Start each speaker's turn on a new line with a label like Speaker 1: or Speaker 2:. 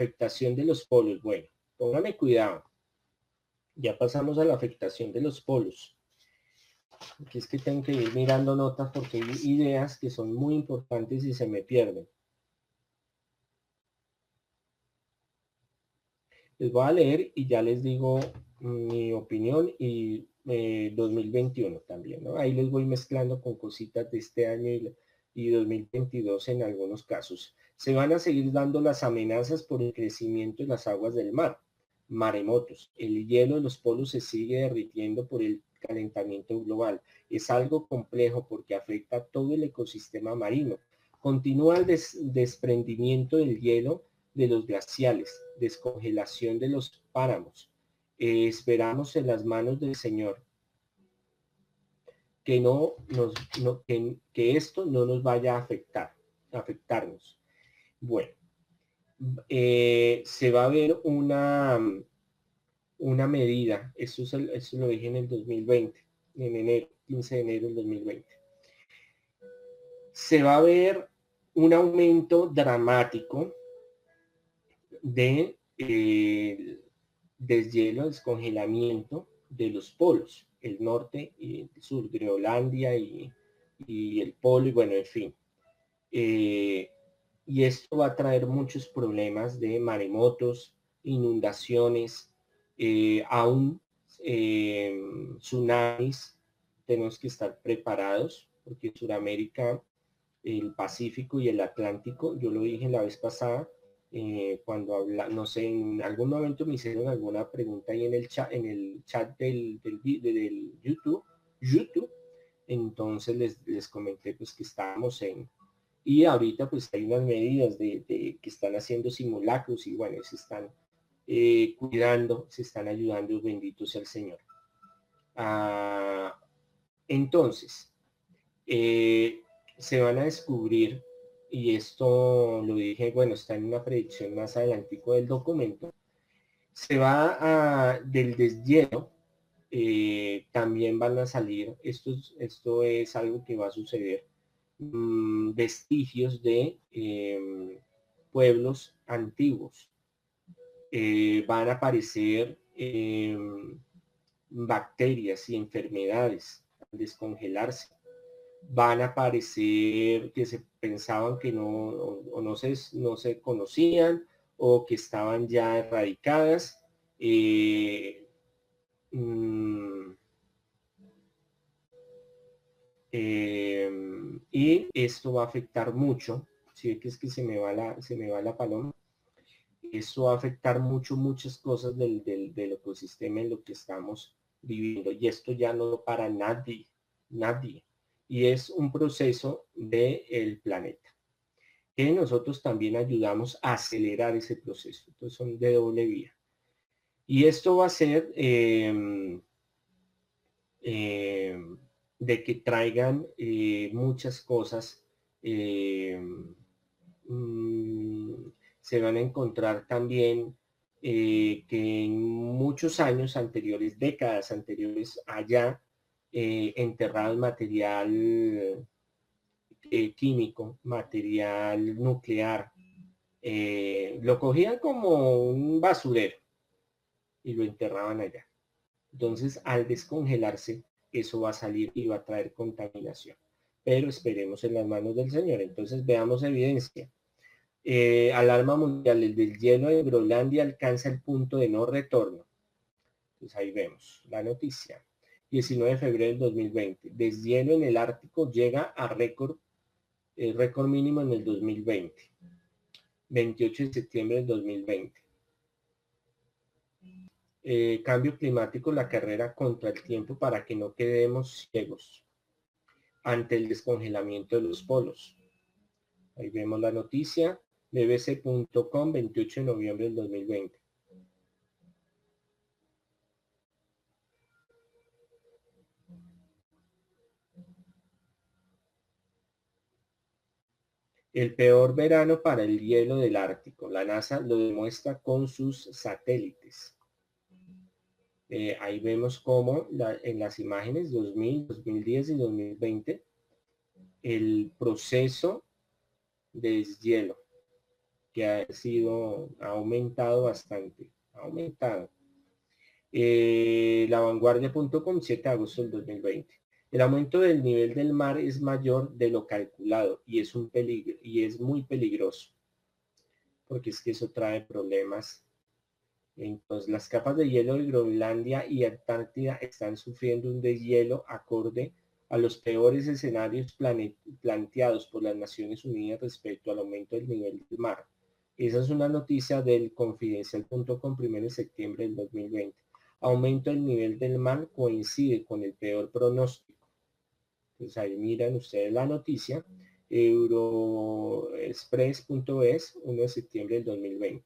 Speaker 1: afectación de los polos. Bueno, póngame cuidado. Ya pasamos a la afectación de los polos. Aquí es que tengo que ir mirando notas porque hay ideas que son muy importantes y se me pierden. Les voy a leer y ya les digo mi opinión y 2021 eh, también. Ahí les voy mezclando con cositas de este año y, y 2022 en algunos casos. Se van a seguir dando las amenazas por el crecimiento de las aguas del mar, maremotos. El hielo de los polos se sigue derritiendo por el calentamiento global. Es algo complejo porque afecta a todo el ecosistema marino. Continúa el desprendimiento del hielo de los glaciales, descongelación de los páramos. Eh, esperamos en las manos del Señor que no nos que, esto no nos vaya a afectar, afectarnos. Bueno, eh, se va a ver una, una medida, eso, eso lo dije en el 2020, en enero, 15 de enero del 2020. Se va a ver un aumento dramático de eh, deshielo, descongelamiento de los polos, el norte y el sur, Groenlandia y, y el polo, y bueno, en fin. Eh, y esto va a traer muchos problemas de maremotos, inundaciones, eh, aún eh, tsunamis. Tenemos que estar preparados porque Sudamérica, el Pacífico y el Atlántico, yo lo dije la vez pasada, eh, cuando habla, no sé, en algún momento me hicieron alguna pregunta ahí en el chat, en el chat del, del, del YouTube, YouTube, entonces les, les comenté pues que estábamos en, y ahorita pues hay unas medidas de, que están haciendo simulacros y bueno, se están eh, cuidando, se están ayudando, bendito sea el Señor. Ah, entonces, eh, se van a descubrir, y esto lo dije, bueno, está en una predicción más adelantico del documento, se va a, del deshielo, eh, también van a salir, esto, esto es algo que va a suceder, Mm, vestigios de em, pueblos antiguos. Eh, van a aparecer em, bacterias y enfermedades al descongelarse. Van a aparecer que se pensaban que no, o, no, se, no se conocían o que estaban ya erradicadas. Eh, mm, Em, y esto va a afectar mucho, si que es que se me va la, se me va la paloma, esto va a afectar mucho, muchas cosas del, del, ecosistema en lo que estamos viviendo. Y esto ya no para nadie, nadie. Y es un proceso del el planeta. Que nosotros también ayudamos a acelerar ese proceso. Entonces son de doble vía. Y esto va a ser eh, de que traigan eh, muchas cosas. Eh, mm, se van a encontrar también eh, que en muchos años anteriores, décadas anteriores, enterrado material químico, material nuclear. lo cogían como un basurero y lo enterraban allá. Entonces, al descongelarse, eso va a salir y va a traer contaminación. Pero esperemos en las manos del Señor. Entonces veamos evidencia. Eh, alarma mundial, el del hielo de Groenlandia alcanza el punto de no retorno. Pues ahí vemos la noticia. 19 de febrero del 2020. Deshielo en el Ártico llega a récord, el récord mínimo en el 2020. 28 de septiembre del 2020. Eh, cambio climático, la carrera contra el tiempo para que no quedemos ciegos ante el descongelamiento de los polos. Ahí vemos la noticia, bbc.com, 28 de noviembre del 2020. El peor verano para el hielo del Ártico. La NASA lo demuestra con sus satélites. Eh, ahí vemos cómo en las imágenes 2000, 2010 y 2020 el proceso de deshielo. que ha sido, ha aumentado bastante, ha aumentado. Eh, la vanguardia.com, 7 de agosto del 2020. El aumento del nivel del mar es mayor de lo calculado y es muy peligroso porque es que eso trae problemas. Entonces, las capas de hielo de Groenlandia y Antártida están sufriendo un deshielo acorde a los peores escenarios planteados por las Naciones Unidas respecto al aumento del nivel del mar. Esa es una noticia del confidencial.com primero de septiembre del 2020. Aumento del nivel del mar coincide con el peor pronóstico. Entonces ahí miran ustedes la noticia euroexpress.es 1 de septiembre del 2020.